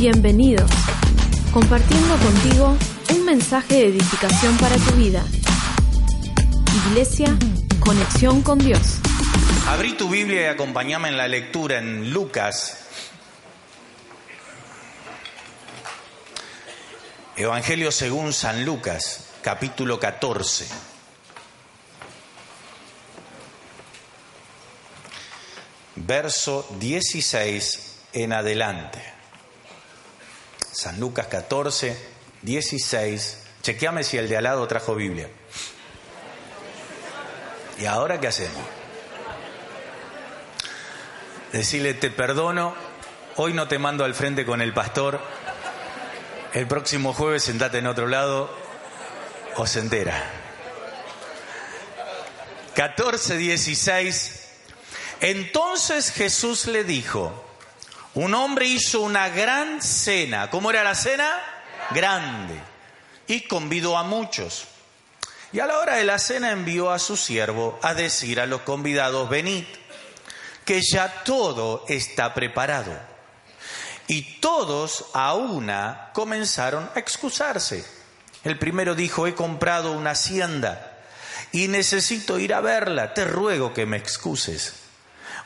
Bienvenidos. Compartiendo contigo un mensaje de edificación para tu vida. Iglesia, conexión con Dios. Abrí tu Biblia y acompáñame en la lectura en Lucas. Evangelio según San Lucas, capítulo 14. Verso 16 en adelante. San Lucas 14, 16. Chequeame si el de al lado trajo Biblia. ¿Y ahora qué hacemos? Decirle, te perdono, hoy no te mando al frente con el pastor, el próximo jueves sentate en otro lado o se entera. 14, 16. Entonces Jesús le dijo, un hombre hizo una gran cena. ¿Cómo era la cena? Grande. Y convidó a muchos. Y a la hora de la cena envió a su siervo a decir a los convidados, venid, que ya todo está preparado. Y todos a una comenzaron a excusarse. El primero dijo, he comprado una hacienda y necesito ir a verla, te ruego que me excuses.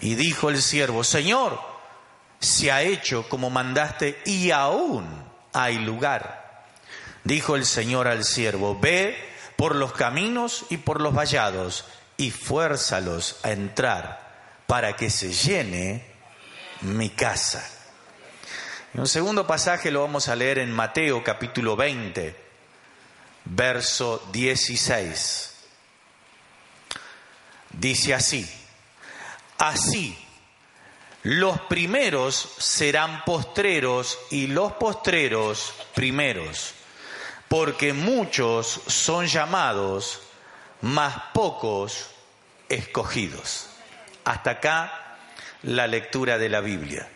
Y dijo el siervo, Señor, se ha hecho como mandaste y aún hay lugar. Dijo el Señor al siervo, ve por los caminos y por los vallados y fuérzalos a entrar para que se llene mi casa. Y un segundo pasaje lo vamos a leer en Mateo capítulo 20, verso 16. Dice así, Así, los primeros serán postreros y los postreros primeros, porque muchos son llamados, mas pocos escogidos. Hasta acá la lectura de la Biblia.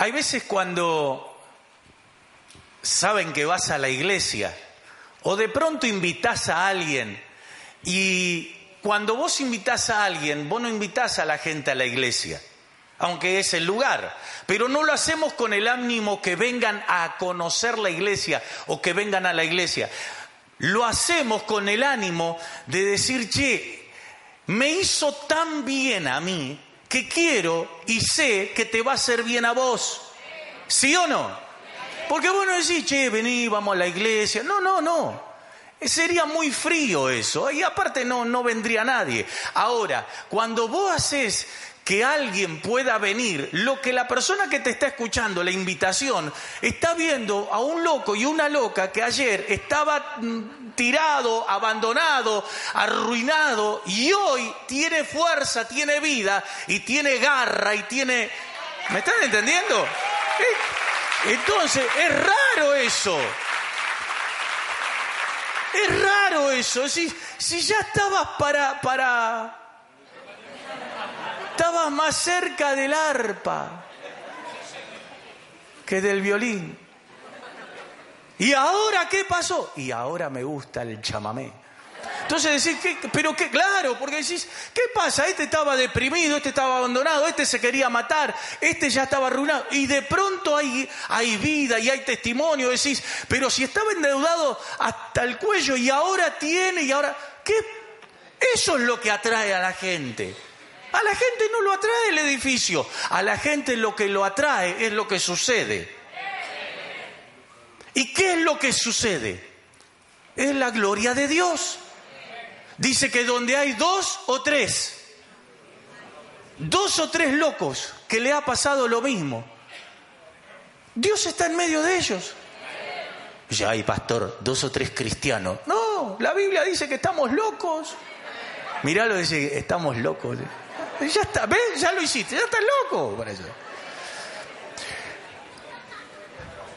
Hay veces cuando saben que vas a la iglesia o de pronto invitas a alguien y cuando vos invitás a alguien, vos no invitás a la gente a la iglesia, aunque es el lugar, pero no lo hacemos con el ánimo que vengan a conocer la iglesia o que vengan a la iglesia. Lo hacemos con el ánimo de decir, che, me hizo tan bien a mí que quiero y sé que te va a hacer bien a vos. ¿Sí o no? Porque vos no decís, che, vení, vamos a la iglesia. No, no, no. Sería muy frío eso, y aparte no, no vendría nadie. Ahora, cuando vos haces que alguien pueda venir, lo que la persona que te está escuchando, la invitación, está viendo a un loco y una loca que ayer estaba mm, tirado, abandonado, arruinado, y hoy tiene fuerza, tiene vida, y tiene garra, y tiene... ¿Me están entendiendo? Entonces, es raro eso. Es raro eso. Si, ya estabas para, para. Estabas más cerca del arpa que del violín. ¿Y ahora qué pasó? Y ahora me gusta el chamamé. Entonces decís, ¿qué, pero qué, claro, porque decís, ¿qué pasa? Este estaba deprimido, este estaba abandonado, este se quería matar, este ya estaba arruinado. Y de pronto hay, hay vida y hay testimonio. Decís, pero si estaba endeudado hasta el cuello y ahora tiene y ahora, ¿qué? Eso es lo que atrae a la gente. A la gente no lo atrae el edificio, a la gente lo que lo atrae es lo que sucede. ¿Y qué es lo que sucede? Es la gloria de Dios. Dice que donde hay dos o tres, dos o tres locos que le ha pasado lo mismo, Dios está en medio de ellos. Ya hay pastor, dos o tres cristianos. No, la Biblia dice que estamos locos. Mirá lo dice, estamos locos. Ya está, ¿ves? Ya lo hiciste, ya estás loco eso.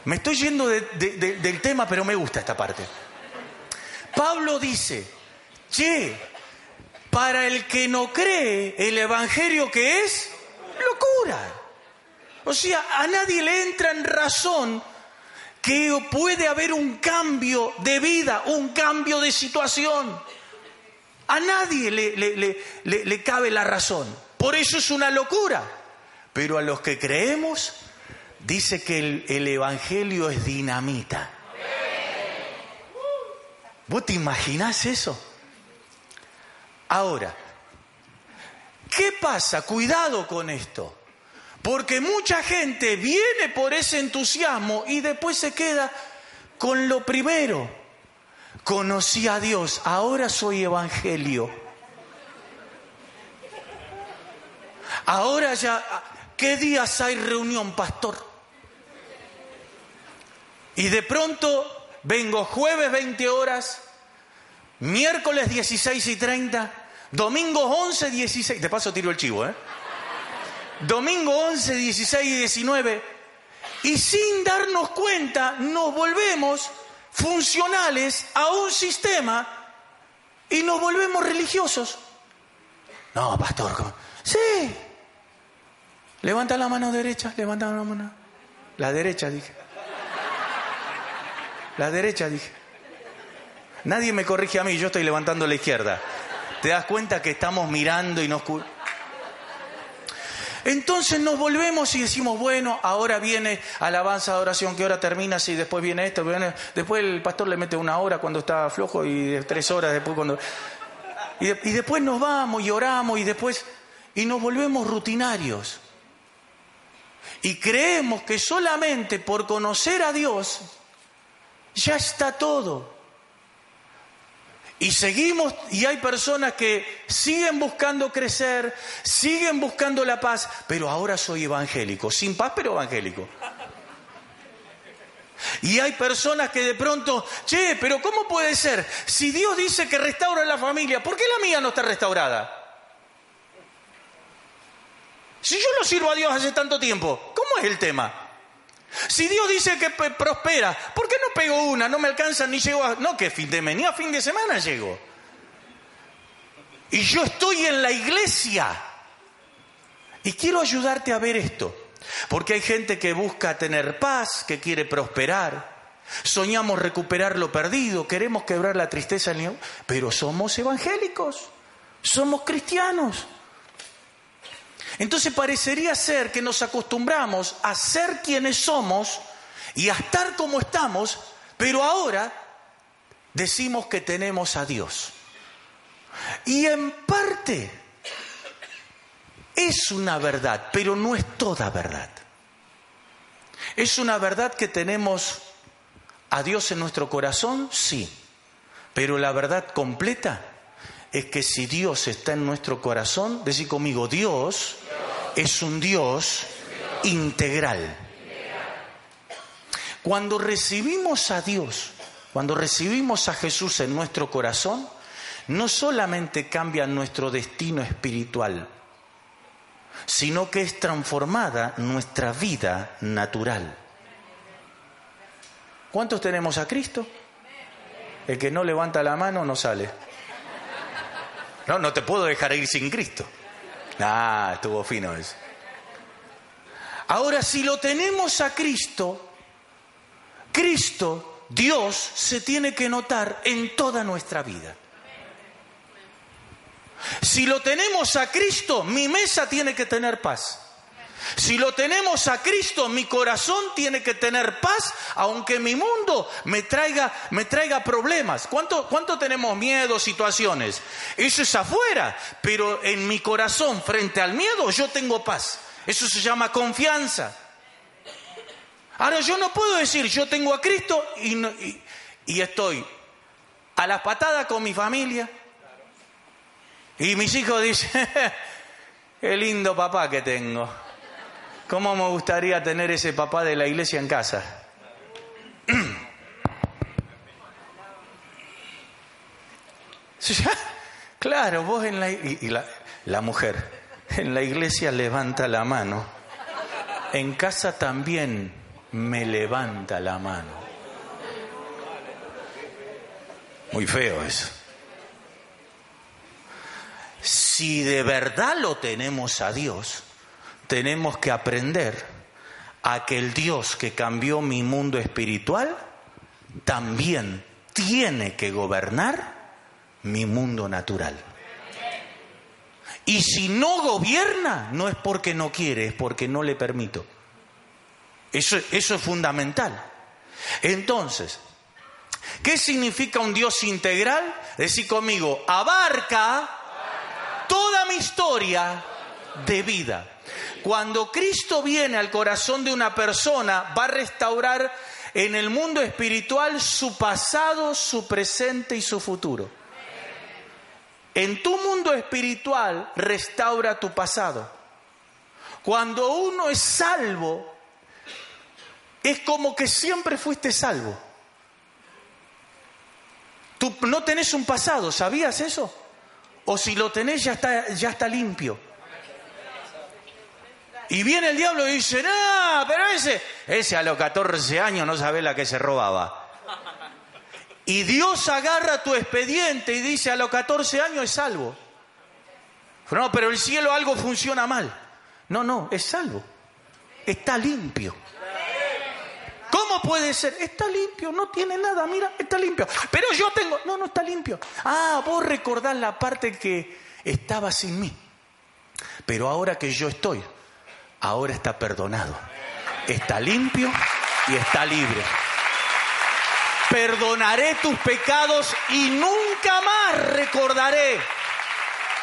Me estoy yendo del tema, pero me gusta esta parte. Pablo dice, che, para el que no cree, el Evangelio que es locura. O sea, a nadie le entra en razón que puede haber un cambio de vida, un cambio de situación. A nadie le, le, cabe la razón. Por eso es una locura. Pero a los que creemos, dice que el, el Evangelio es dinamita. ¿Vos te imaginás eso? Ahora, ¿qué pasa? Cuidado con esto. Porque mucha gente viene por ese entusiasmo y después se queda con lo primero. Conocí a Dios, ahora soy evangelio. Ahora ya, ¿qué días hay reunión, pastor? Y de pronto vengo jueves 20 horas, miércoles 16 y 30, domingo 11, 16, de paso tiro el chivo, ¿eh? Domingo 11, 16 y 19, y sin darnos cuenta nos volvemos funcionales a un sistema y nos volvemos religiosos. No, pastor, sí. Levanta la mano derecha, levanta la mano. La derecha, dije. La derecha, dije. Nadie me corrige a mí, yo estoy levantando la izquierda. ¿Te das cuenta que estamos mirando y nos... Entonces nos volvemos y decimos, bueno, ahora viene alabanza, adoración, ¿qué hora termina? Si después viene esto, después el pastor le mete una hora cuando está flojo y tres horas después cuando... Y, y después nos vamos y oramos y después... Y nos volvemos rutinarios. Y creemos que solamente por conocer a Dios ya está todo. Y seguimos, y hay personas que siguen buscando crecer, siguen buscando la paz, pero ahora soy evangélico, sin paz pero evangélico. Y hay personas que de pronto, che, pero ¿cómo puede ser? Si Dios dice que restaura la familia, ¿por qué la mía no está restaurada? Si yo no sirvo a Dios hace tanto tiempo, ¿cómo es el tema? Si Dios dice que prospera, ¿por qué no pego una? No me alcanza ni llego a... No, que fin de mes, ni a fin de semana llego. Y yo estoy en la iglesia. Y quiero ayudarte a ver esto. Porque hay gente que busca tener paz, que quiere prosperar. Soñamos recuperar lo perdido, queremos quebrar la tristeza, pero somos evangélicos, somos cristianos. Entonces parecería ser que nos acostumbramos a ser quienes somos y a estar como estamos, pero ahora decimos que tenemos a Dios. Y en parte es una verdad, pero no es toda verdad. ¿Es una verdad que tenemos a Dios en nuestro corazón? Sí. Pero la verdad completa es que si Dios está en nuestro corazón, decir conmigo, Dios es un Dios integral. Cuando recibimos a Dios, cuando recibimos a Jesús en nuestro corazón, no solamente cambia nuestro destino espiritual, sino que es transformada nuestra vida natural. ¿Cuántos tenemos a Cristo? El que no levanta la mano no sale. No, no te puedo dejar ir sin Cristo. Ah, estuvo fino eso. Ahora, si lo tenemos a Cristo, Cristo, Dios, se tiene que notar en toda nuestra vida. Si lo tenemos a Cristo, mi mesa tiene que tener paz. Si lo tenemos a Cristo, mi corazón tiene que tener paz, aunque mi mundo me traiga, me traiga problemas. ¿Cuánto, ¿Cuánto tenemos miedo, situaciones? Eso es afuera, pero en mi corazón, frente al miedo, yo tengo paz. Eso se llama confianza. Ahora yo no puedo decir, yo tengo a Cristo y, y estoy a las patadas con mi familia. Y mis hijos dicen, qué lindo papá que tengo. ¿Cómo me gustaría tener ese papá de la iglesia en casa? Claro, vos en la, y, la, la mujer en la iglesia levanta la mano, en casa también, me levanta la mano. Muy feo eso. Si de verdad lo tenemos a Dios, tenemos que aprender a que el Dios que cambió mi mundo espiritual también tiene que gobernar mi mundo natural. Y si no gobierna, no es porque no quiere, es porque no le permito. Eso, es fundamental. Entonces, ¿qué significa un Dios integral? Decir conmigo, abarca toda mi historia de vida. Cuando Cristo viene al corazón de una persona, va a restaurar en el mundo espiritual su pasado, su presente y su futuro. En tu mundo espiritual restaura tu pasado. Cuando uno es salvo, es como que siempre fuiste salvo. Tú no tenés un pasado, ¿sabías eso? O si lo tenés ya está, ya está limpio. Y viene el diablo y dice, no, pero ese, ese a los 14 años no sabe la que se robaba. Y Dios agarra tu expediente y dice, a los 14 años es salvo. No, pero el cielo algo funciona mal. No, no, es salvo. Está limpio. ¿Cómo puede ser? Está limpio, no tiene nada, mira, está limpio. Pero yo tengo, no, no está limpio. Ah, vos recordás la parte que estaba sin mí. Pero ahora que yo estoy, ahora está perdonado. Está limpio y está libre perdonaré tus pecados y nunca más recordaré.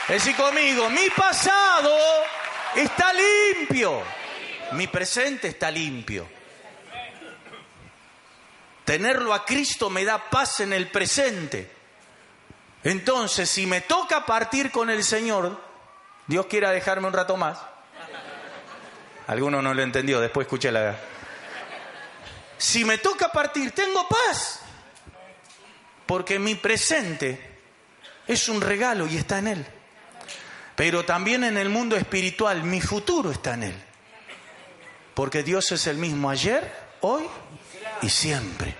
Decir conmigo, mi pasado está limpio, mi presente está limpio. Tenerlo a Cristo me da paz en el presente. Entonces, si me toca partir con el Señor, Dios quiera dejarme un rato más. Alguno no lo entendió, después escuché la... Si me toca partir, tengo paz. Porque mi presente es un regalo y está en Él. Pero también en el mundo espiritual, mi futuro está en Él. Porque Dios es el mismo ayer, hoy y siempre.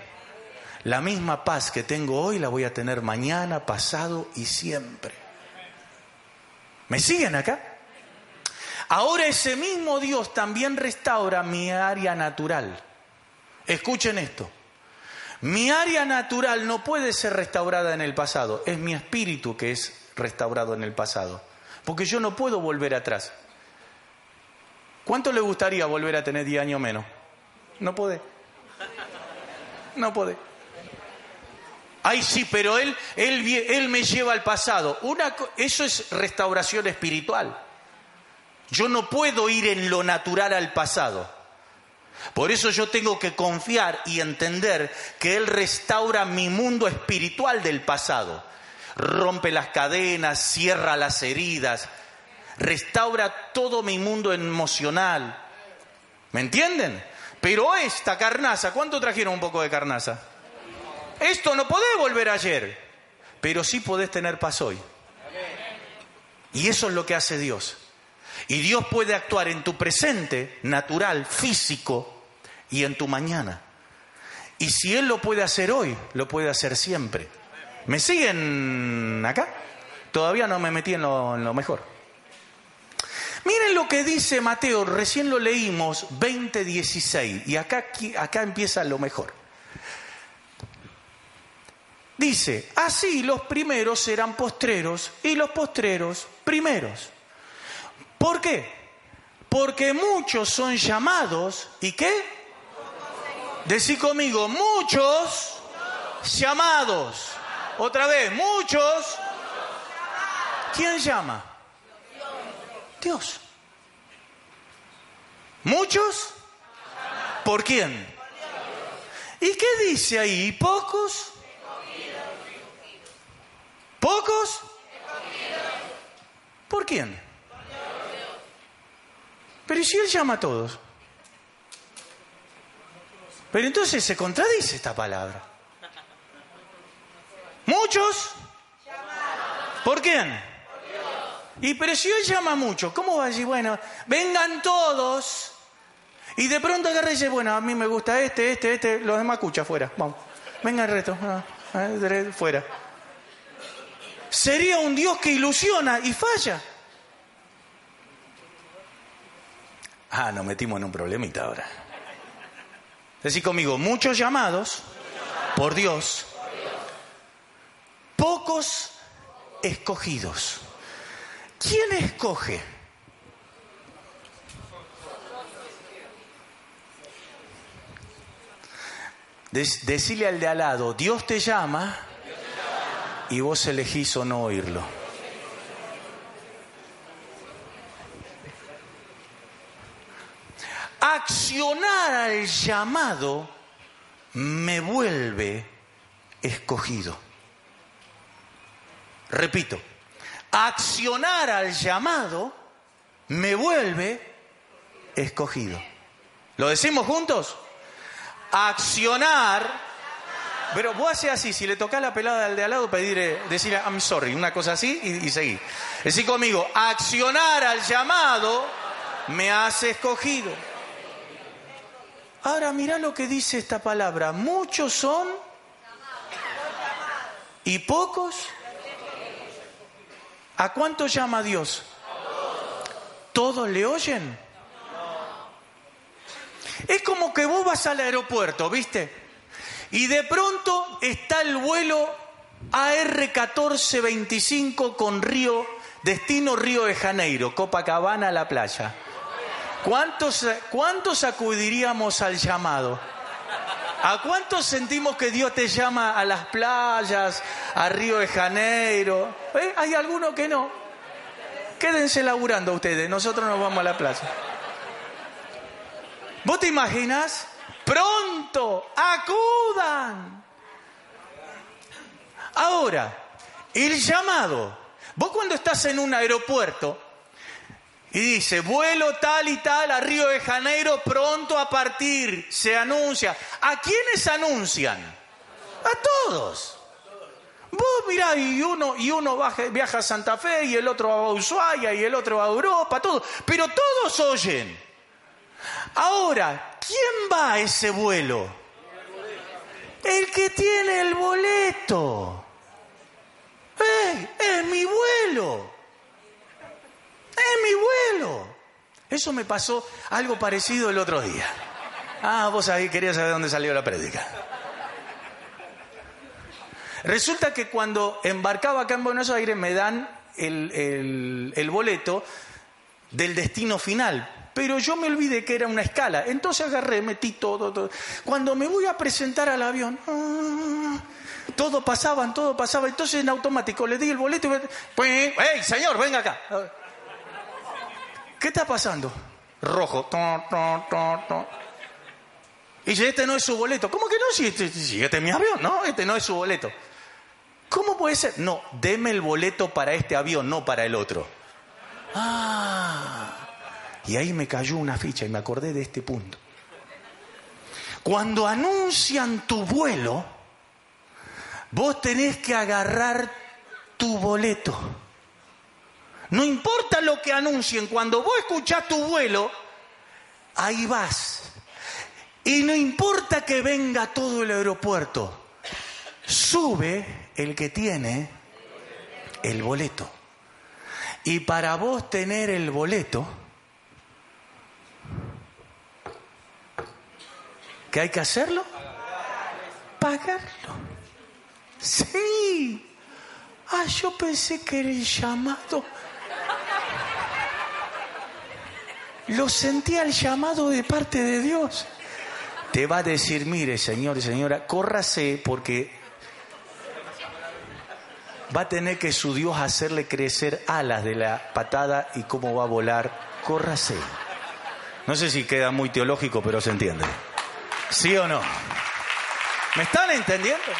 La misma paz que tengo hoy la voy a tener mañana, pasado y siempre. ¿Me siguen acá? Ahora ese mismo Dios también restaura mi área natural. Escuchen esto. Mi área natural no puede ser restaurada en el pasado, es mi espíritu que es restaurado en el pasado, porque yo no puedo volver atrás. ¿Cuánto le gustaría volver a tener 10 años menos? No puede. No puede. Ay, sí, pero él, él, él me lleva al pasado. Eso es restauración espiritual. Yo no puedo ir en lo natural al pasado. Por eso yo tengo que confiar y entender que Él restaura mi mundo espiritual del pasado. Rompe las cadenas, cierra las heridas, restaura todo mi mundo emocional. ¿Me entienden? Pero esta carnaza, ¿cuánto trajeron un poco de carnaza? Esto no podés volver ayer, pero sí podés tener paz hoy. Y eso es lo que hace Dios. Y Dios puede actuar en tu presente natural, físico, y en tu mañana. Y si Él lo puede hacer hoy, lo puede hacer siempre. ¿Me siguen acá? Todavía no me metí en lo, mejor. Miren lo que dice Mateo, recién lo leímos, 20:16, y acá, acá empieza lo mejor. Dice, así los primeros serán postreros y los postreros primeros. ¿Por qué? Porque muchos son llamados y qué? Decí conmigo, muchos llamados. Otra vez, muchos. ¿Quién llama? Dios. ¿Muchos? ¿Por quién? ¿Y qué dice ahí? ¿Pocos? ¿Pocos? ¿Por quién? Pero si Él llama a todos? Pero entonces se contradice esta palabra. ¿Muchos? ¿Por quién? Y pero si Él llama mucho, ¿cómo va a decir, bueno, vengan todos? Y de pronto agarra y dice, bueno, a mí me gusta este, este, este, los demás escucha, fuera, vamos. Venga el resto, ah, ah, fuera. Sería un Dios que ilusiona y falla. Ah, nos metimos en un problemita ahora. Decir conmigo, muchos llamados por Dios, pocos escogidos. ¿Quién escoge? decirle al de al lado, Dios te llama y vos elegís o no oírlo. Accionar al llamado me vuelve escogido. Repito, accionar al llamado me vuelve escogido. ¿Lo decimos juntos? Accionar. Pero vos haces así, si le tocas la pelada al de al lado, pedirle, decirle I'm sorry, una cosa así y, y seguir. Decir conmigo, accionar al llamado me hace escogido. Ahora mira lo que dice esta palabra. Muchos son y pocos. ¿A cuánto llama Dios? ¿Todos le oyen? Es como que vos vas al aeropuerto, ¿viste? Y de pronto está el vuelo AR1425 con Río, destino Río de Janeiro, Copacabana la playa. ¿Cuántos, ¿Cuántos acudiríamos al llamado? ¿A cuántos sentimos que Dios te llama a las playas, a Río de Janeiro? ¿Eh? Hay algunos que no. Quédense laburando ustedes, nosotros nos vamos a la playa. ¿Vos te imaginas? Pronto, acudan. Ahora, el llamado. Vos cuando estás en un aeropuerto, y dice, vuelo tal y tal a Río de Janeiro pronto a partir. Se anuncia. ¿A quiénes anuncian? A todos. Vos mirá, y uno, y uno viaja a Santa Fe, y el otro a Ushuaia, y el otro a Europa, todo. Pero todos oyen. Ahora, ¿quién va a ese vuelo? El que tiene el boleto. ¡Eh! ¡Es mi vuelo! Es mi vuelo. Eso me pasó algo parecido el otro día. Ah, vos ahí querías saber dónde salió la prédica. Resulta que cuando embarcaba acá en Buenos Aires me dan el, el boleto del destino final, pero yo me olvidé que era una escala. Entonces agarré, metí todo, todo. Cuando me voy a presentar al avión, ah, todo pasaban, todo pasaba. Entonces en automático le di el boleto y pues, ¡hey, señor, venga acá! ¿Qué está pasando? Rojo. Y dice, este no es su boleto. ¿Cómo que no? Si este, si este es mi avión, no, este no es su boleto. ¿Cómo puede ser? No, deme el boleto para este avión, no para el otro. Ah. Y ahí me cayó una ficha y me acordé de este punto. Cuando anuncian tu vuelo, vos tenés que agarrar tu boleto. No importa lo que anuncien, cuando vos escuchás tu vuelo, ahí vas. Y no importa que venga todo el aeropuerto, sube el que tiene el boleto. Y para vos tener el boleto, ¿qué hay que hacerlo? Pagarlo. Sí. Ah, yo pensé que era el llamado lo sentía el llamado de parte de Dios. Te va a decir, mire, señor y señora, córrase porque va a tener que su Dios hacerle crecer alas de la patada y cómo va a volar. Córrase. No sé si queda muy teológico, pero se entiende. ¿Sí o no? ¿Me están entendiendo?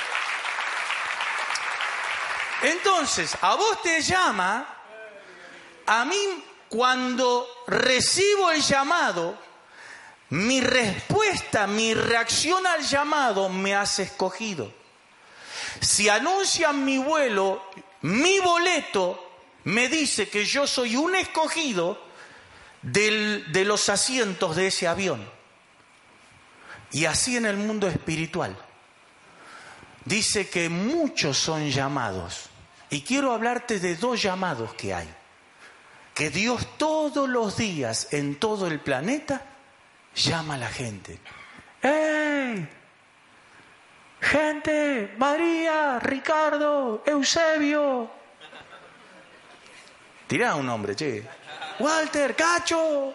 Entonces, a vos te llama, a mí cuando recibo el llamado, mi respuesta, mi reacción al llamado me hace escogido. Si anuncian mi vuelo, mi boleto me dice que yo soy un escogido de los asientos de ese avión. Y así en el mundo espiritual. Dice que muchos son llamados. Y quiero hablarte de dos llamados que hay. Que Dios todos los días en todo el planeta llama a la gente. ¡Ey! Gente, María, Ricardo, Eusebio. Tirá un nombre, che. Walter, Cacho,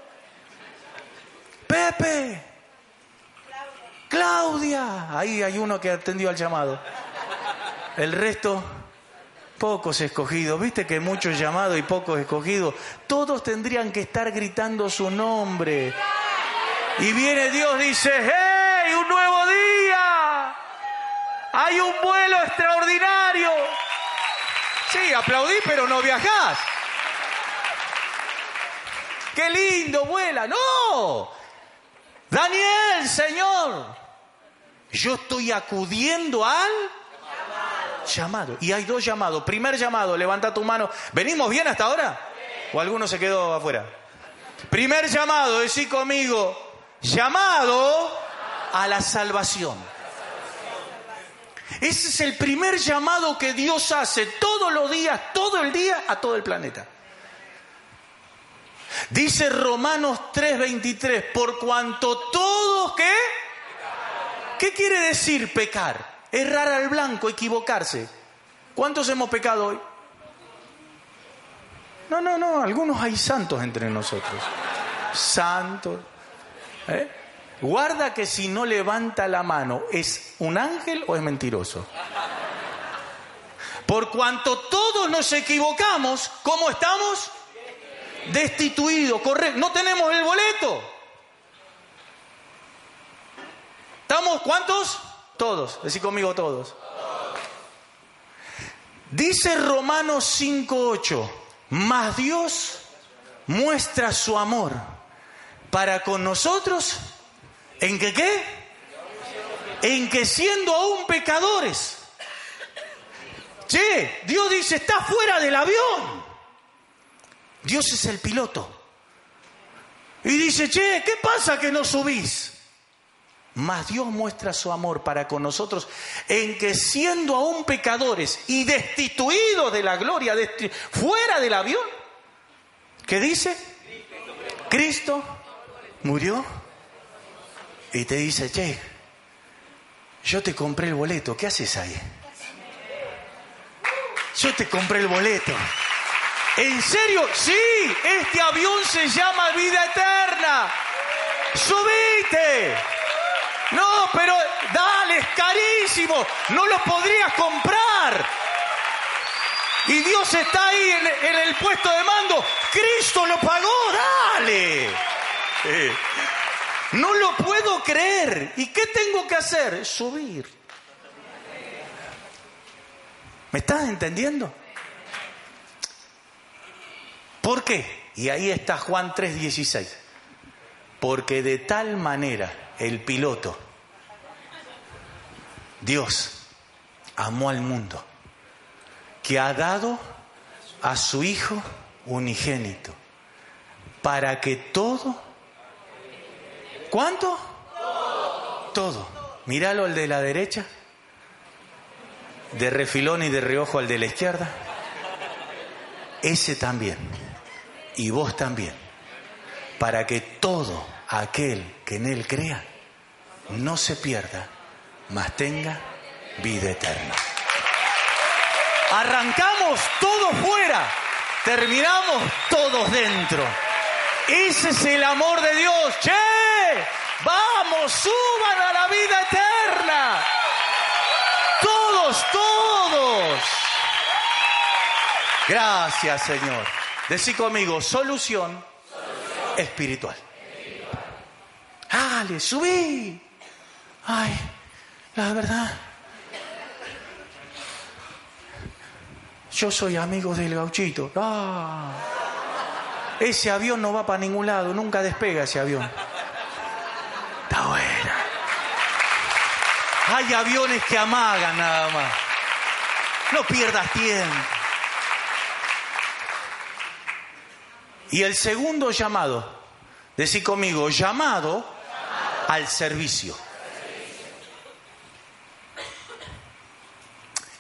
Pepe, Claudia. Ahí hay uno que atendió al llamado. El resto, pocos escogidos. Viste que muchos llamados y pocos escogidos. Todos tendrían que estar gritando su nombre. Y viene Dios, dice, ¡hey! ¡Un nuevo día! ¡Hay un vuelo extraordinario! Sí, aplaudí, pero no viajás. ¡Qué lindo vuela! ¡No! Daniel, Señor. Yo estoy acudiendo al llamado. Y hay dos llamados. Primer llamado, levanta tu mano. ¿Venimos bien hasta ahora? ¿O alguno se quedó afuera? Primer llamado, decí conmigo, llamado a la salvación. Ese es el primer llamado que Dios hace todos los días, todo el día, a todo el planeta. Dice Romanos 3:23, por cuanto todos ¿qué? ¿Qué quiere decir pecar? Errar al blanco, equivocarse. ¿Cuántos hemos pecado hoy? No, no, no, algunos hay santos entre nosotros. Santos. ¿Eh? Guarda que si no levanta la mano, ¿es un ángel o es mentiroso? Por cuanto todos nos equivocamos, ¿cómo estamos? Destituidos, correcto. No tenemos el boleto. ¿Estamos cuántos? Todos. Decí conmigo todos. Dice Romanos 5.8, mas Dios muestra su amor para con nosotros en que qué? En que siendo aún pecadores. Che, Dios dice, está fuera del avión. Dios es el piloto. Y dice, che, ¿qué pasa que no subís? Mas Dios muestra su amor para con nosotros en que siendo aún pecadores y destituidos de la gloria, fuera del avión, ¿qué dice? Cristo murió y te dice, che, yo te compré el boleto, ¿qué haces ahí? Yo te compré el boleto. ¿En serio? Sí, este avión se llama vida eterna. Subite. No, pero dale, es carísimo. No lo podrías comprar. Y Dios está ahí en, el puesto de mando. Cristo lo pagó, dale. No lo puedo creer. ¿Y qué tengo que hacer? Subir. ¿Me estás entendiendo? ¿Por qué? Y ahí está Juan 3:16. Porque de tal manera el piloto, Dios, amó al mundo, que ha dado a su Hijo unigénito, para que todo, ¿cuánto? Todo. Míralo al de la derecha, de refilón y de reojo al de la izquierda, ese también y vos también, para que todo aquel que en Él crea no se pierda, mas tenga vida eterna. Arrancamos todos fuera, terminamos todos dentro. Ese es el amor de Dios. ¡Che! Vamos, suban a la vida eterna. Todos, todos. Gracias, Señor. Decí conmigo, solución, espiritual. Dale, subí. Ay, la verdad. Yo soy amigo del gauchito. Ese avión no va para ningún lado, nunca despega ese avión. Está buena. Hay aviones que amagan nada más. No pierdas tiempo. Y el segundo llamado, decir conmigo, llamado, al servicio.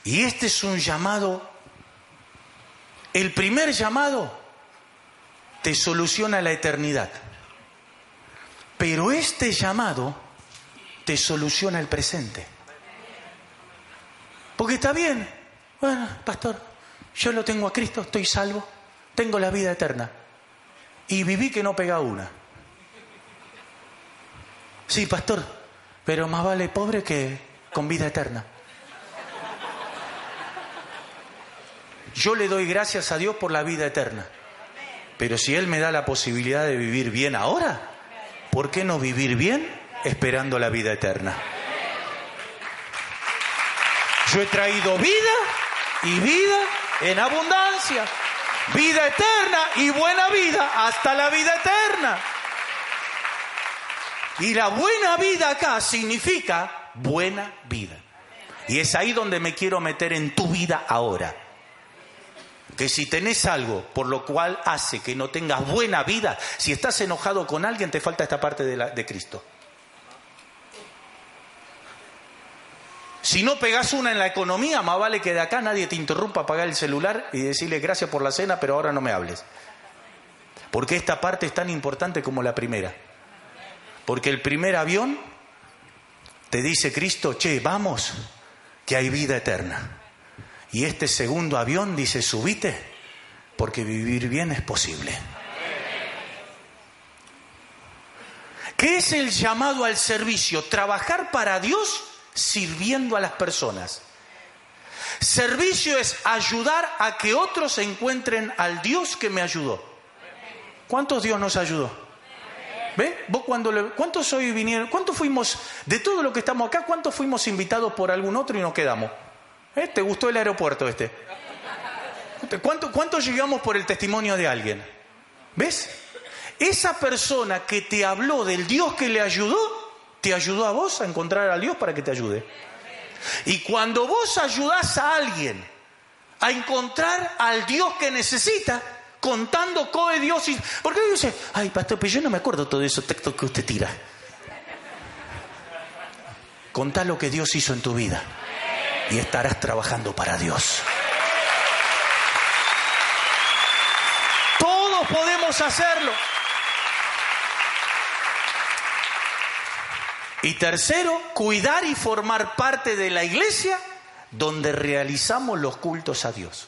Y este es un llamado, el primer llamado te soluciona la eternidad. Pero este llamado te soluciona el presente. Porque está bien, bueno, pastor, yo lo tengo a Cristo, estoy salvo, tengo la vida eterna. Y viví que no pega una. Sí, pastor, pero más vale pobre que con vida eterna. Yo le doy gracias a Dios por la vida eterna. Pero si Él me da la posibilidad de vivir bien ahora, ¿por qué no vivir bien esperando la vida eterna? Yo he traído vida y vida en abundancia, vida eterna y buena vida hasta la vida eterna. Y la buena vida acá significa buena vida. Y es ahí donde me quiero meter en tu vida ahora. Que si tenés algo por lo cual hace que no tengas buena vida, si estás enojado con alguien, te falta esta parte de, Cristo. Si no pegas una en la economía, más vale que de acá nadie te interrumpa a pagar el celular y decirle gracias por la cena, pero ahora no me hables. Porque esta parte es tan importante como la primera. Porque el primer avión te dice Cristo, che, vamos, que hay vida eterna. Y este segundo avión dice, subite, porque vivir bien es posible. ¿Qué es el llamado al servicio? Trabajar para Dios sirviendo a las personas. Servicio es ayudar a que otros encuentren al Dios que me ayudó. ¿Cuántos Dios nos ayudó? ¿Ve? ¿Vos cuando le, ¿Cuántos hoy vinieron? ¿Cuántos fuimos, de todo lo que estamos acá, cuántos fuimos invitados por algún otro y nos quedamos? ¿Eh? ¿Te gustó el aeropuerto este? ¿Cuánto, ¿Cuánto llegamos por el testimonio de alguien? ¿Ves? Esa persona que te habló del Dios que le ayudó, te ayudó a vos a encontrar al Dios para que te ayude. Y cuando vos ayudás a alguien a encontrar al Dios que necesita, contando coe Dios y... Porque dice, ay, pastor, pero yo no me acuerdo todo esos textos que usted tira. Contá lo que Dios hizo en tu vida y estarás trabajando para Dios. Todos podemos hacerlo. Y tercero, cuidar y formar parte de la iglesia donde realizamos los cultos a Dios.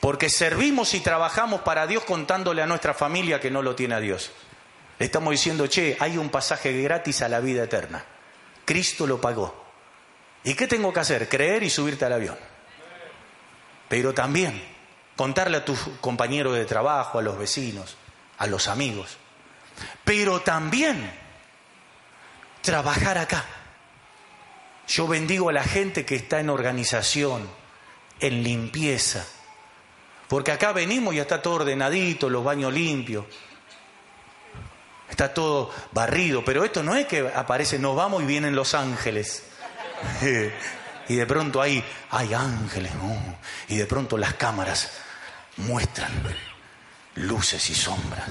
Porque servimos y trabajamos para Dios contándole a nuestra familia que no lo tiene a Dios. Le estamos diciendo, che, hay un pasaje gratis a la vida eterna. Cristo lo pagó. ¿Y qué tengo que hacer? Creer y subirte al avión. Pero también contarle a tu compañero de trabajo, a los vecinos, a los amigos. Pero también trabajar acá. Yo bendigo a la gente que está en organización, en limpieza. Porque acá venimos y está todo ordenadito, los baños limpios. Está todo barrido, pero esto no es que aparece, nos vamos y vienen los ángeles. y de pronto hay, hay ángeles, y de pronto las cámaras muestran luces y sombras.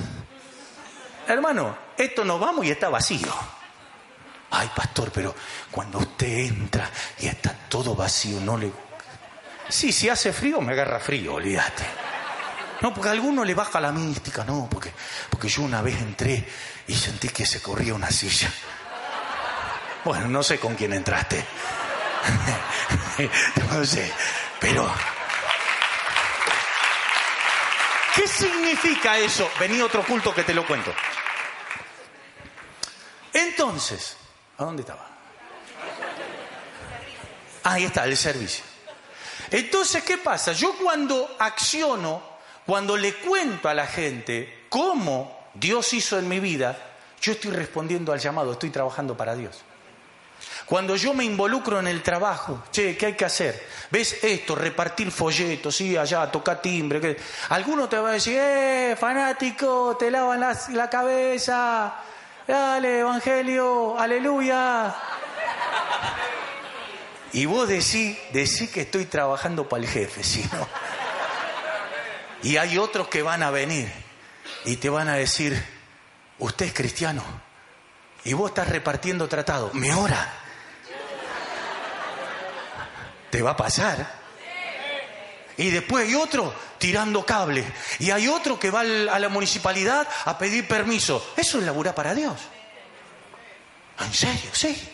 Hermano, esto nos vamos y está vacío. Ay, pastor, pero cuando usted entra y está todo vacío, no le... Sí, si hace frío, me agarra frío, olvídate. No, porque a alguno le baja la mística, no, porque, porque yo una vez entré y sentí que se corría una silla. Bueno, no sé con quién entraste. no sé, pero... ¿Qué significa eso? Vení otro culto que te lo cuento. Entonces, ¿A dónde estaba? Ahí está, el servicio. Entonces, ¿qué pasa? Yo cuando acciono, cuando le cuento a la gente cómo Dios hizo en mi vida, yo estoy respondiendo al llamado, estoy trabajando para Dios. Cuando yo me involucro en el trabajo, che, ¿qué hay que hacer? ¿Ves esto? Repartir folletos, sí, allá, tocar timbre. Alguno te va a decir, eh, fanático, te lavan la cabeza, dale, Evangelio, aleluya. Y vos decís, decís que estoy trabajando para el jefe, ¿sí? Y hay otros que van a venir y te van a decir, usted es cristiano y vos estás repartiendo tratado, me ora. Te va a pasar. Y después hay otro tirando cable. Y hay otro que va a la municipalidad a pedir permiso. Eso es laburar para Dios. En serio, sí.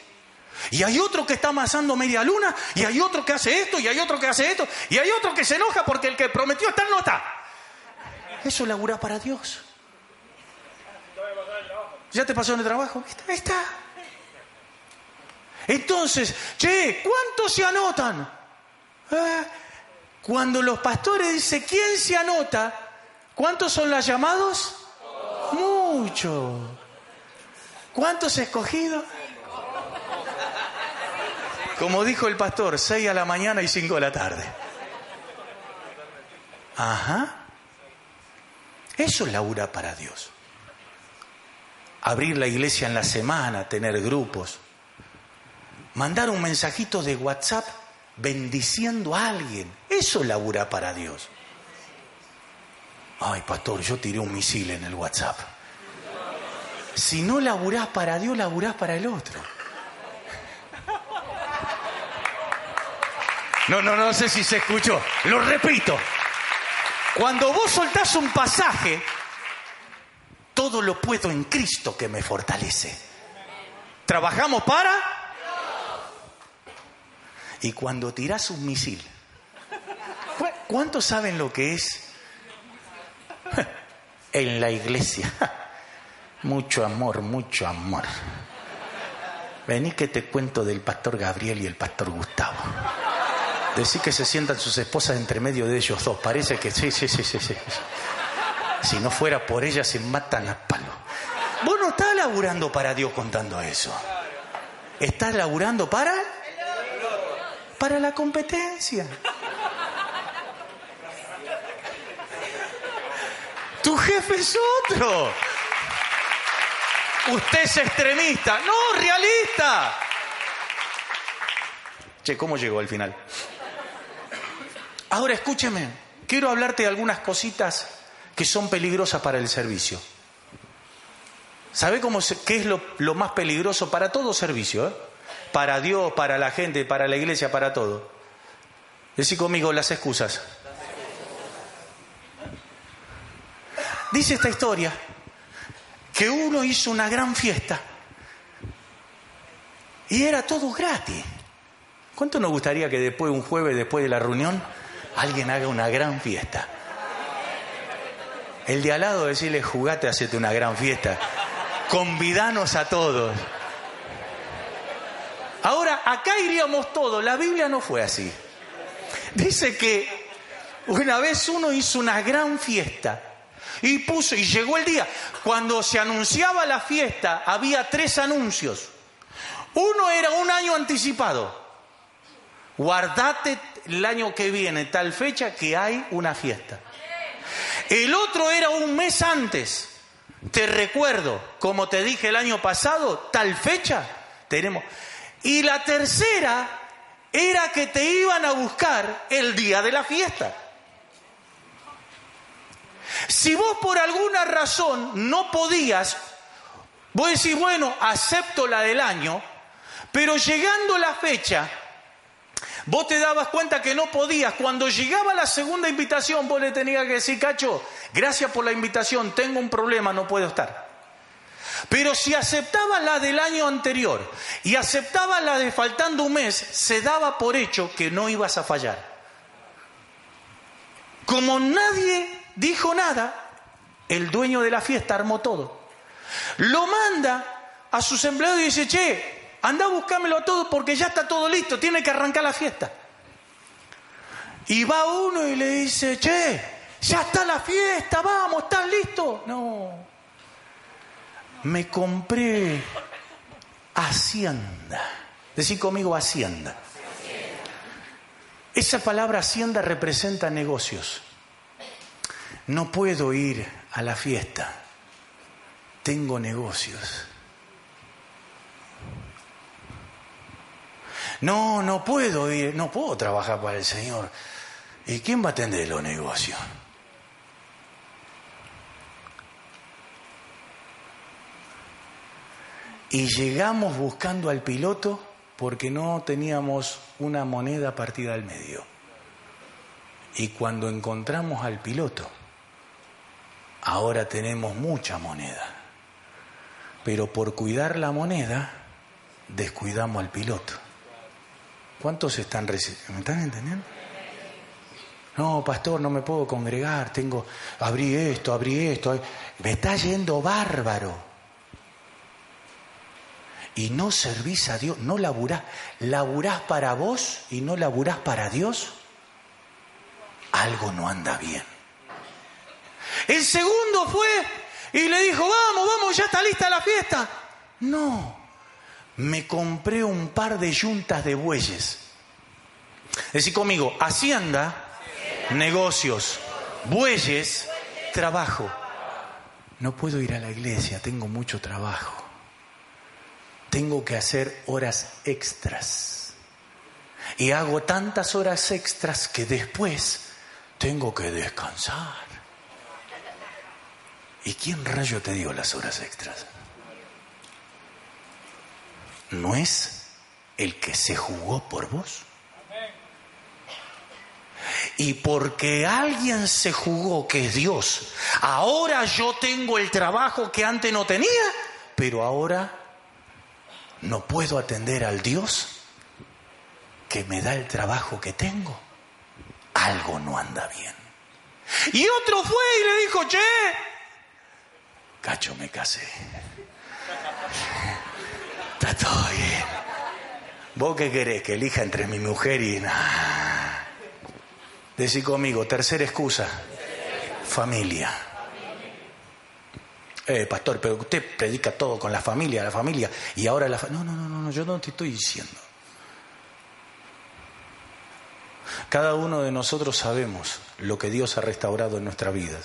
Y hay otro que está amasando media luna, y hay otro que hace esto, y hay otro que hace esto, y hay otro que se enoja porque el que prometió estar no está. Eso es laburar para Dios. ¿Ya te pasó en el trabajo? Ahí está. Entonces, che, ¿cuántos se anotan? Eh, cuando los pastores dicen, ¿quién se anota? ¿Cuántos son los llamados? Muchos. ¿Cuántos escogidos? Como dijo el pastor, seis a la mañana y cinco a la tarde. Ajá. Eso es laura para Dios. Abrir la iglesia en la semana, tener grupos. Mandar un mensajito de WhatsApp bendiciendo a alguien. Eso labura para Dios. Ay, pastor, yo tiré un misil en el WhatsApp. Si no laburás para Dios, laburás para el otro. No, no, no sé si se escuchó. Lo repito. Cuando vos soltás un pasaje, todo lo puedo en Cristo que me fortalece. Trabajamos para y cuando tiras un misil, ¿cuántos saben lo que es? En la iglesia. Mucho amor, mucho amor. Vení que te cuento del pastor Gabriel y el pastor Gustavo. Decir que se sientan sus esposas entre medio de ellos dos. Parece que sí, sí, sí, sí, sí. Si no fuera por ellas se matan a palo. Vos no estás laburando para Dios contando eso. Estás laburando para para la competencia. Tu jefe es otro. Usted es extremista. No, realista. Che, ¿cómo llegó al final? Ahora escúcheme, quiero hablarte de algunas cositas que son peligrosas para el servicio. ¿Sabe cómo qué es lo, lo más peligroso para todo servicio? Eh? para Dios, para la gente, para la iglesia, para todo. Decí conmigo las excusas. Dice esta historia que uno hizo una gran fiesta y era todo gratis. ¿Cuánto nos gustaría que después, un jueves después de la reunión, alguien haga una gran fiesta? El de al lado decirle, jugate, hacete una gran fiesta. Convidanos a todos. Ahora, acá iríamos todos, la Biblia no fue así. Dice que una vez uno hizo una gran fiesta y puso, y llegó el día, cuando se anunciaba la fiesta, había tres anuncios. Uno era un año anticipado. Guardate el año que viene, tal fecha, que hay una fiesta. El otro era un mes antes. Te recuerdo, como te dije el año pasado, tal fecha tenemos. Y la tercera era que te iban a buscar el día de la fiesta. Si vos por alguna razón no podías, vos decís, bueno, acepto la del año, pero llegando la fecha, vos te dabas cuenta que no podías. Cuando llegaba la segunda invitación, vos le tenías que decir, Cacho, gracias por la invitación, tengo un problema, no puedo estar. Pero si aceptaba la del año anterior y aceptaba la de faltando un mes, se daba por hecho que no ibas a fallar. Como nadie dijo nada, el dueño de la fiesta armó todo. Lo manda a sus empleados y dice, che, anda a buscármelo a todo porque ya está todo listo, tiene que arrancar la fiesta. Y va uno y le dice, che, ya está la fiesta, vamos, ¿estás listo? No, me compré Hacienda. Decí conmigo Hacienda. Esa palabra Hacienda representa negocios. No puedo ir a la fiesta. Tengo negocios. No, no puedo ir, no puedo trabajar para el Señor. ¿Y quién va a atender los negocios? y llegamos buscando al piloto porque no teníamos una moneda partida al medio. Y cuando encontramos al piloto, ahora tenemos mucha moneda. Pero por cuidar la moneda, descuidamos al piloto. ¿Cuántos están recibiendo? ¿Me están entendiendo? No, pastor, no me puedo congregar, tengo, abrí esto, abrí esto. Me está yendo bárbaro. Y no servís a Dios, no laburás, laburás para vos y no laburás para Dios. Algo no anda bien. El segundo fue y le dijo, vamos, vamos, ya está lista la fiesta. No, me compré un par de yuntas de bueyes. Decí conmigo, hacienda negocios, bueyes, trabajo. No puedo ir a la iglesia, tengo mucho trabajo. Tengo que hacer horas extras. Y hago tantas horas extras que después tengo que descansar. ¿Y quién rayo te dio las horas extras? ¿No es el que se jugó por vos? Y porque alguien se jugó, que es Dios, ahora yo tengo el trabajo que antes no tenía, pero ahora no puedo atender al Dios que me da el trabajo que tengo. Algo no anda bien. Y otro fue y le dijo, che, cacho, me casé. Está todo bien. ¿Vos qué querés? Que elija entre mi mujer y... Decí conmigo, tercera excusa, familia. Eh, pastor, pero usted predica todo con la familia, la familia, y ahora la familia... No, no, no, no, yo no te estoy diciendo. Cada uno de nosotros sabemos lo que Dios ha restaurado en nuestra vida,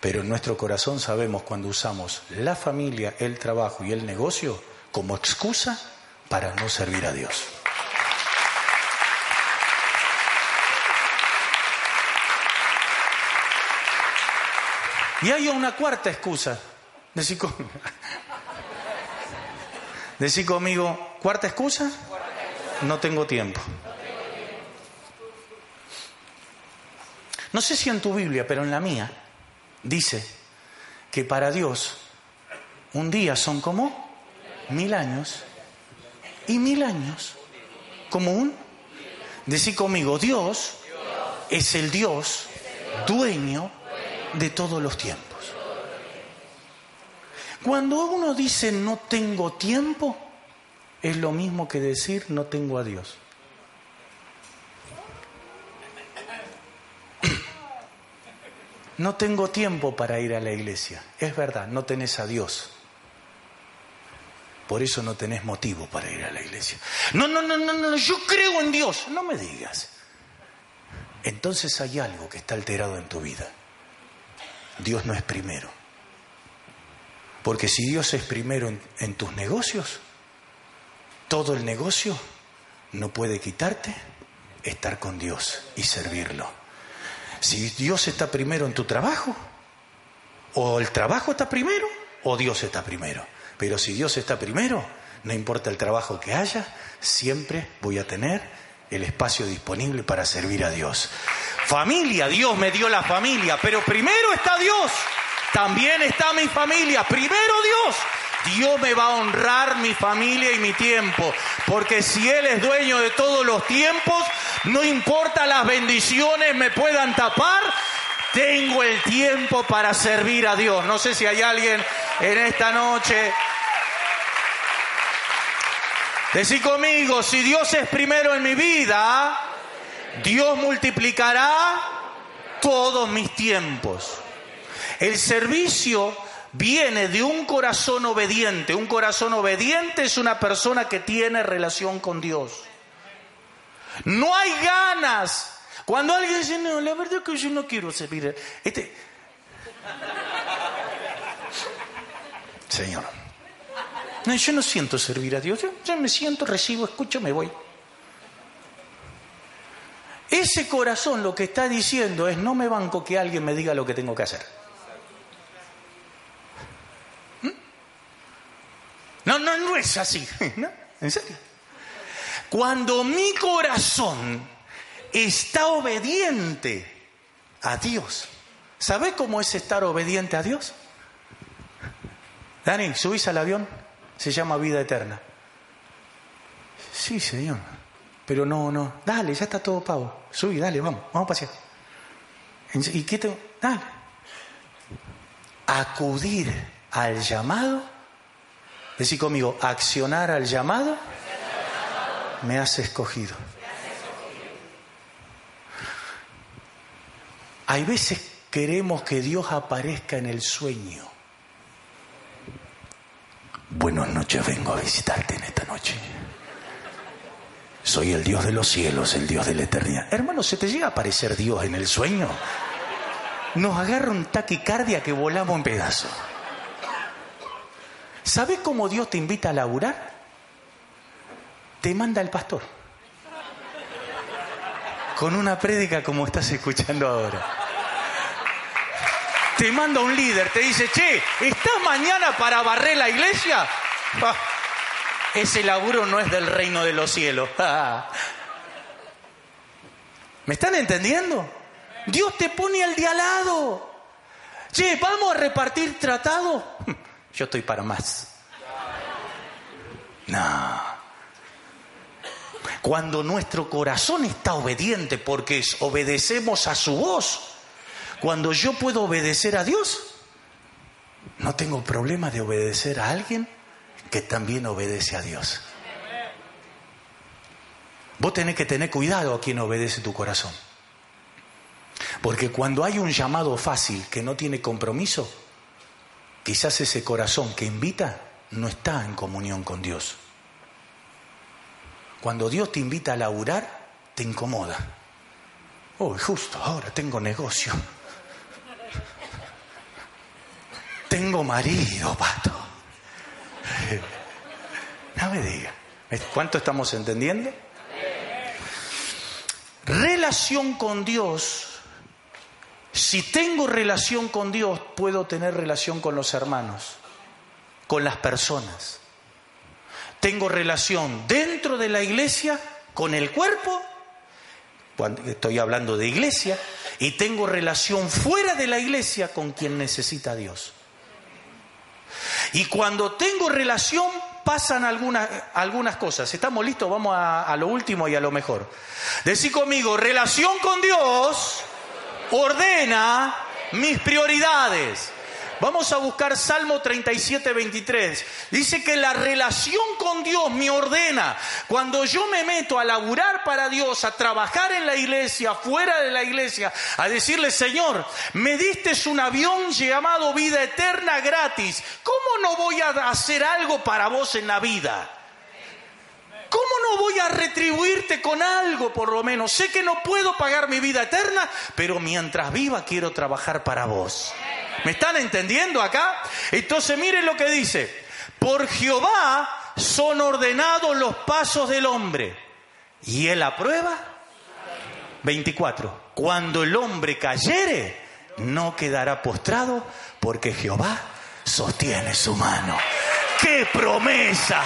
pero en nuestro corazón sabemos cuando usamos la familia, el trabajo y el negocio como excusa para no servir a Dios. Y hay una cuarta excusa. Decí conmigo. Decí conmigo, ¿cuarta excusa? No tengo tiempo. No sé si en tu Biblia, pero en la mía, dice que para Dios un día son como mil años y mil años como un... Decí conmigo, Dios es el Dios dueño de todos los tiempos. Cuando uno dice no tengo tiempo, es lo mismo que decir no tengo a Dios. No tengo tiempo para ir a la iglesia. Es verdad, no tenés a Dios. Por eso no tenés motivo para ir a la iglesia. No, no, no, no, no, yo creo en Dios. No me digas. Entonces hay algo que está alterado en tu vida. Dios no es primero. Porque si Dios es primero en, tus negocios, todo el negocio no puede quitarte estar con Dios y servirlo. Si Dios está primero en tu trabajo, o el trabajo está primero, o Dios está primero. Pero si Dios está primero, no importa el trabajo que haya, siempre voy a tener el espacio disponible para servir a Dios. Familia, Dios me dio la familia, pero primero está Dios, también está mi familia, primero Dios. Dios me va a honrar mi familia y mi tiempo, porque si Él es dueño de todos los tiempos, no importa las bendiciones me puedan tapar, tengo el tiempo para servir a Dios. No sé si hay alguien en esta noche. Decí conmigo, si Dios es primero en mi vida, Dios multiplicará todos mis tiempos. El servicio viene de un corazón obediente. Un corazón obediente es una persona que tiene relación con Dios. No hay ganas. Cuando alguien dice, no, la verdad es que yo no quiero servir. Este... Señor, no, yo no siento servir a Dios. yo me siento, recibo, escucho, me voy. Ese corazón lo que está diciendo es no me banco que alguien me diga lo que tengo que hacer. ¿Mm? No, no, no es así. ¿En serio? Cuando mi corazón está obediente a Dios. ¿Sabe cómo es estar obediente a Dios? Dani, ¿subís al avión? Se llama vida eterna. Sí, señor. Pero no, no. Dale, ya está todo pago. Subí, dale, vamos, vamos a pasear. ¿Y qué te.? Dale. Acudir al llamado. Decir conmigo, accionar al llamado me has escogido. Hay veces queremos que Dios aparezca en el sueño. Buenas noches, vengo a visitarte en esta noche. Soy el Dios de los cielos, el Dios de la eternidad. Hermano, ¿se te llega a aparecer Dios en el sueño? Nos agarra un taquicardia que volamos en pedazos. ¿Sabes cómo Dios te invita a laburar? Te manda el pastor. Con una prédica como estás escuchando ahora. Te manda un líder, te dice, che, ¿estás mañana para barrer la iglesia? Ah, ese laburo no es del reino de los cielos. ¿Me están entendiendo? Dios te pone al de al lado. Che, ¿vamos a repartir tratado? Yo estoy para más. No. Cuando nuestro corazón está obediente porque obedecemos a su voz, cuando yo puedo obedecer a Dios, no tengo problema de obedecer a alguien que también obedece a Dios. Vos tenés que tener cuidado a quien obedece tu corazón. Porque cuando hay un llamado fácil que no tiene compromiso, quizás ese corazón que invita no está en comunión con Dios. Cuando Dios te invita a laburar, te incomoda. Oh, justo ahora tengo negocio. Tengo marido, pato. No me diga. ¿Cuánto estamos entendiendo? Relación con Dios. Si tengo relación con Dios, puedo tener relación con los hermanos, con las personas. Tengo relación dentro de la iglesia con el cuerpo, cuando estoy hablando de iglesia, y tengo relación fuera de la iglesia con quien necesita a Dios. Y cuando tengo relación pasan algunas, algunas cosas. ¿Estamos listos? Vamos a, a, lo último y a lo mejor. Decir conmigo, relación con Dios ordena mis prioridades. Vamos a buscar Salmo 37, 23. Dice que la relación con Dios me ordena. Cuando yo me meto a laburar para Dios, a trabajar en la iglesia, fuera de la iglesia, a decirle, Señor, me diste un avión llamado vida eterna gratis. ¿Cómo no voy a hacer algo para vos en la vida? ¿Cómo no voy a retribuirte con algo por lo menos? Sé que no puedo pagar mi vida eterna, pero mientras viva quiero trabajar para vos. ¿Me están entendiendo acá? Entonces miren lo que dice. Por Jehová son ordenados los pasos del hombre. ¿Y él aprueba? 24. Cuando el hombre cayere, no quedará postrado porque Jehová sostiene su mano. ¡Qué promesa!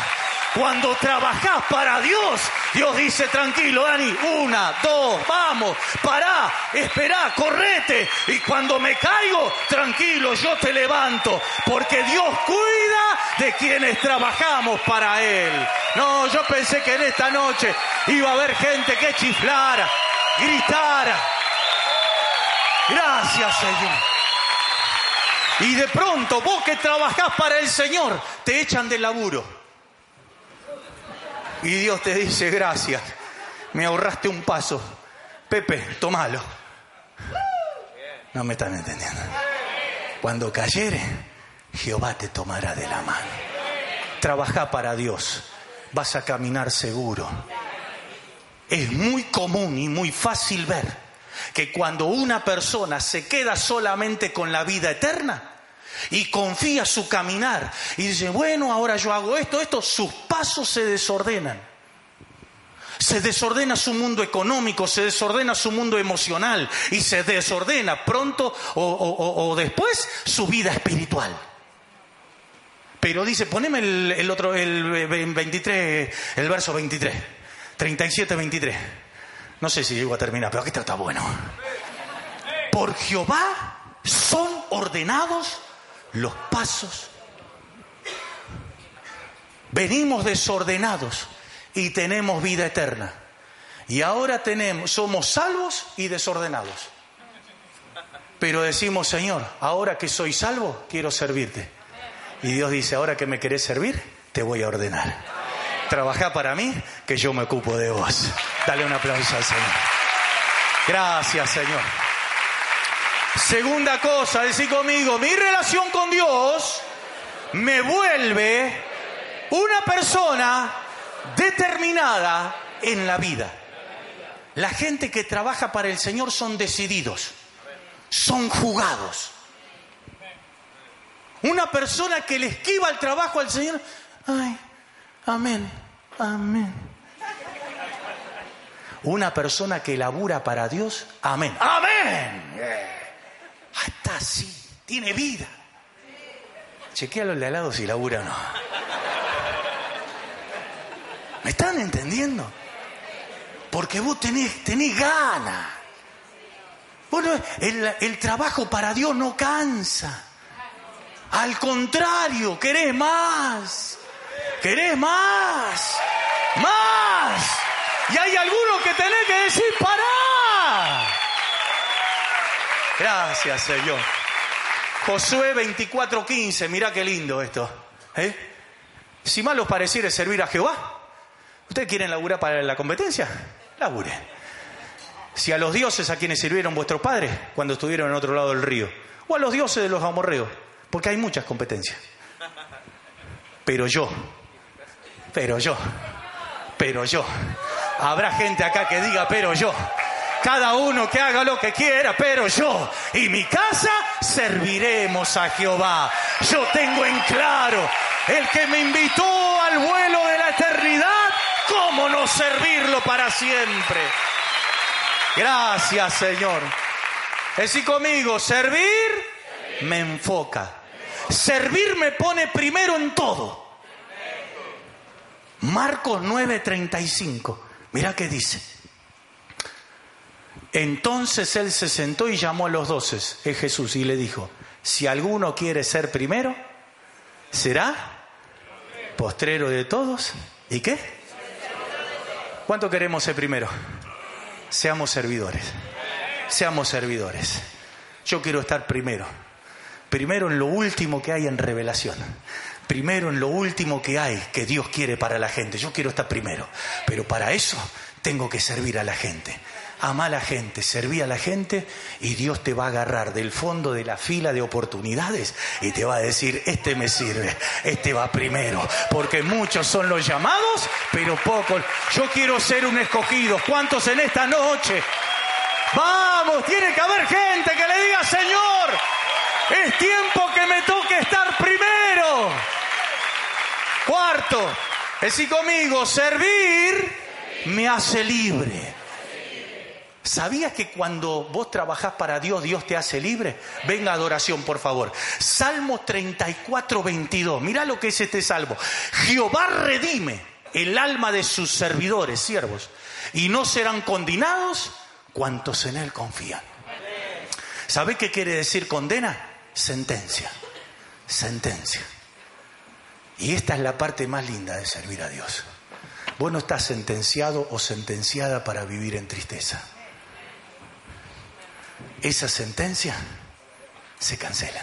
Cuando trabajás para Dios, Dios dice, tranquilo, Dani, una, dos, vamos, pará, esperá, correte. Y cuando me caigo, tranquilo, yo te levanto, porque Dios cuida de quienes trabajamos para Él. No, yo pensé que en esta noche iba a haber gente que chiflara, gritara. Gracias, Señor. Y de pronto, vos que trabajás para el Señor, te echan del laburo. Y Dios te dice, gracias, me ahorraste un paso. Pepe, tomalo. No me están entendiendo. Cuando cayere, Jehová te tomará de la mano. Trabaja para Dios, vas a caminar seguro. Es muy común y muy fácil ver que cuando una persona se queda solamente con la vida eterna, y confía su caminar y dice, bueno, ahora yo hago esto, esto, sus pasos se desordenan. Se desordena su mundo económico, se desordena su mundo emocional y se desordena pronto o, después su vida espiritual. Pero dice, poneme el, el otro, el 23, el verso 23. 37, 23. No sé si llego a terminar, pero aquí está bueno. Por Jehová son ordenados los pasos. Venimos desordenados y tenemos vida eterna. Y ahora tenemos, somos salvos y desordenados. Pero decimos, Señor, ahora que soy salvo, quiero servirte. Y Dios dice, ahora que me querés servir, te voy a ordenar. Trabaja para mí, que yo me ocupo de vos. Dale un aplauso al Señor. Gracias, Señor. Segunda cosa, decir conmigo, mi relación con Dios me vuelve una persona determinada en la vida. La gente que trabaja para el Señor son decididos, son jugados. Una persona que le esquiva el trabajo al Señor, ay, amén, amén. Una persona que labura para Dios, amén, amén. Hasta así, tiene vida. Chequealo de al lado si labura o no. ¿Me están entendiendo? Porque vos tenés, tenés ganas. Bueno, el, el trabajo para Dios no cansa. Al contrario, querés más. Querés más. Más. Y hay algunos que tenés que decir, pará. Gracias, Señor. Josué 24:15, mira qué lindo esto. ¿eh? Si mal os pareciera servir a Jehová, ¿ustedes quieren laburar para la competencia? Labure. Si a los dioses a quienes sirvieron vuestros padres cuando estuvieron en otro lado del río, o a los dioses de los amorreos, porque hay muchas competencias. Pero yo, pero yo, pero yo. Habrá gente acá que diga, pero yo. Cada uno que haga lo que quiera, pero yo y mi casa serviremos a Jehová. Yo tengo en claro, el que me invitó al vuelo de la eternidad, ¿cómo no servirlo para siempre? Gracias, Señor. Decí conmigo, servir me enfoca. Servir me pone primero en todo. Marcos 9:35. Mira qué dice. Entonces él se sentó y llamó a los doces, es Jesús, y le dijo, si alguno quiere ser primero, será postrero de todos. ¿Y qué? ¿Cuánto queremos ser primero? Seamos servidores. Seamos servidores. Yo quiero estar primero. Primero en lo último que hay en revelación. Primero en lo último que hay que Dios quiere para la gente. Yo quiero estar primero. Pero para eso tengo que servir a la gente. Ama a la gente, serví a la gente y Dios te va a agarrar del fondo de la fila de oportunidades y te va a decir, este me sirve, este va primero. Porque muchos son los llamados, pero pocos. Yo quiero ser un escogido. ¿Cuántos en esta noche? Vamos, tiene que haber gente que le diga, Señor, es tiempo que me toque estar primero. Cuarto, decir conmigo, servir me hace libre. ¿Sabías que cuando vos trabajás para Dios, Dios te hace libre? Venga, adoración, por favor. Salmo 34, 22. Mira lo que es este salmo. Jehová redime el alma de sus servidores, siervos, y no serán condenados cuantos en él confían. ¿Sabe qué quiere decir condena? Sentencia. Sentencia. Y esta es la parte más linda de servir a Dios. Vos no estás sentenciado o sentenciada para vivir en tristeza esa sentencia se cancela.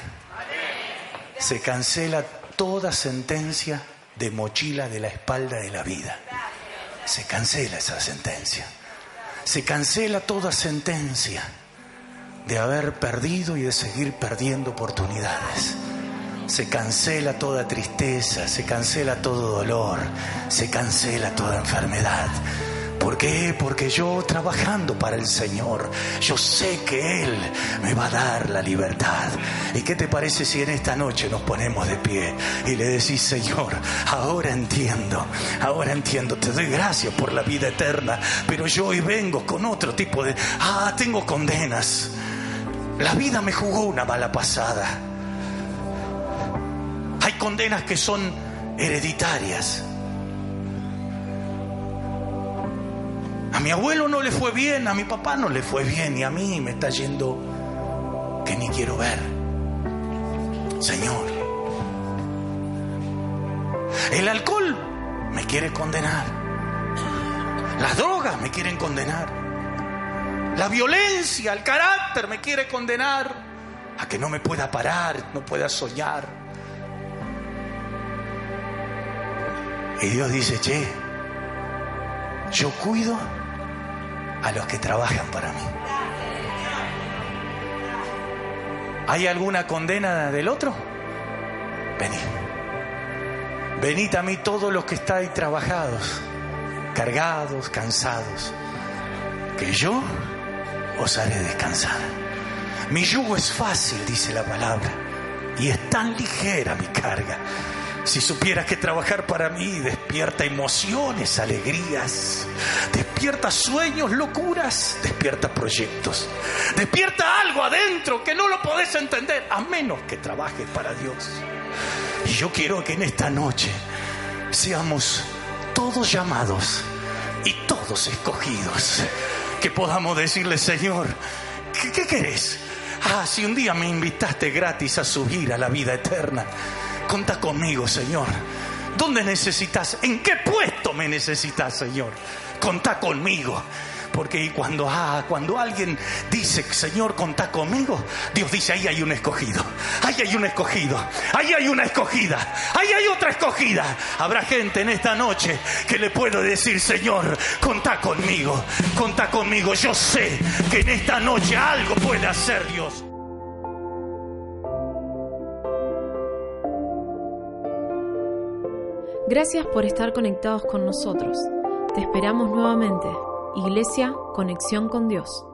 Se cancela toda sentencia de mochila de la espalda de la vida. Se cancela esa sentencia. Se cancela toda sentencia de haber perdido y de seguir perdiendo oportunidades. Se cancela toda tristeza, se cancela todo dolor, se cancela toda enfermedad ¿Por qué? Porque yo trabajando para el Señor, yo sé que Él me va a dar la libertad. ¿Y qué te parece si en esta noche nos ponemos de pie y le decís, Señor, ahora entiendo, ahora entiendo, te doy gracias por la vida eterna, pero yo hoy vengo con otro tipo de, ah, tengo condenas. La vida me jugó una mala pasada. Hay condenas que son hereditarias A mi abuelo no le fue bien, a mi papá no le fue bien y a mí me está yendo que ni quiero ver. Señor, el alcohol me quiere condenar. Las drogas me quieren condenar. La violencia, el carácter me quiere condenar a que no me pueda parar, no pueda soñar. Y Dios dice, che, yo cuido a los que trabajan para mí. ¿Hay alguna condena del otro? Venid. Venid a mí todos los que estáis trabajados, cargados, cansados, que yo os haré descansar. Mi yugo es fácil, dice la palabra, y es tan ligera mi carga. Si supieras que trabajar para mí despierta emociones, alegrías, despierta sueños, locuras, despierta proyectos, despierta algo adentro que no lo podés entender a menos que trabajes para Dios. Y yo quiero que en esta noche seamos todos llamados y todos escogidos, que podamos decirle, Señor, ¿qué, qué querés? Ah, si un día me invitaste gratis a subir a la vida eterna, Conta conmigo, Señor. ¿Dónde necesitas? ¿En qué puesto me necesitas, Señor? Conta conmigo. Porque cuando, ah, cuando alguien dice, Señor, contá conmigo, Dios dice, ahí hay un escogido, ahí hay un escogido, ahí hay una escogida, ahí hay otra escogida. Habrá gente en esta noche que le puedo decir, Señor, contá conmigo, contá conmigo. Yo sé que en esta noche algo puede hacer Dios. Gracias por estar conectados con nosotros. Te esperamos nuevamente. Iglesia, conexión con Dios.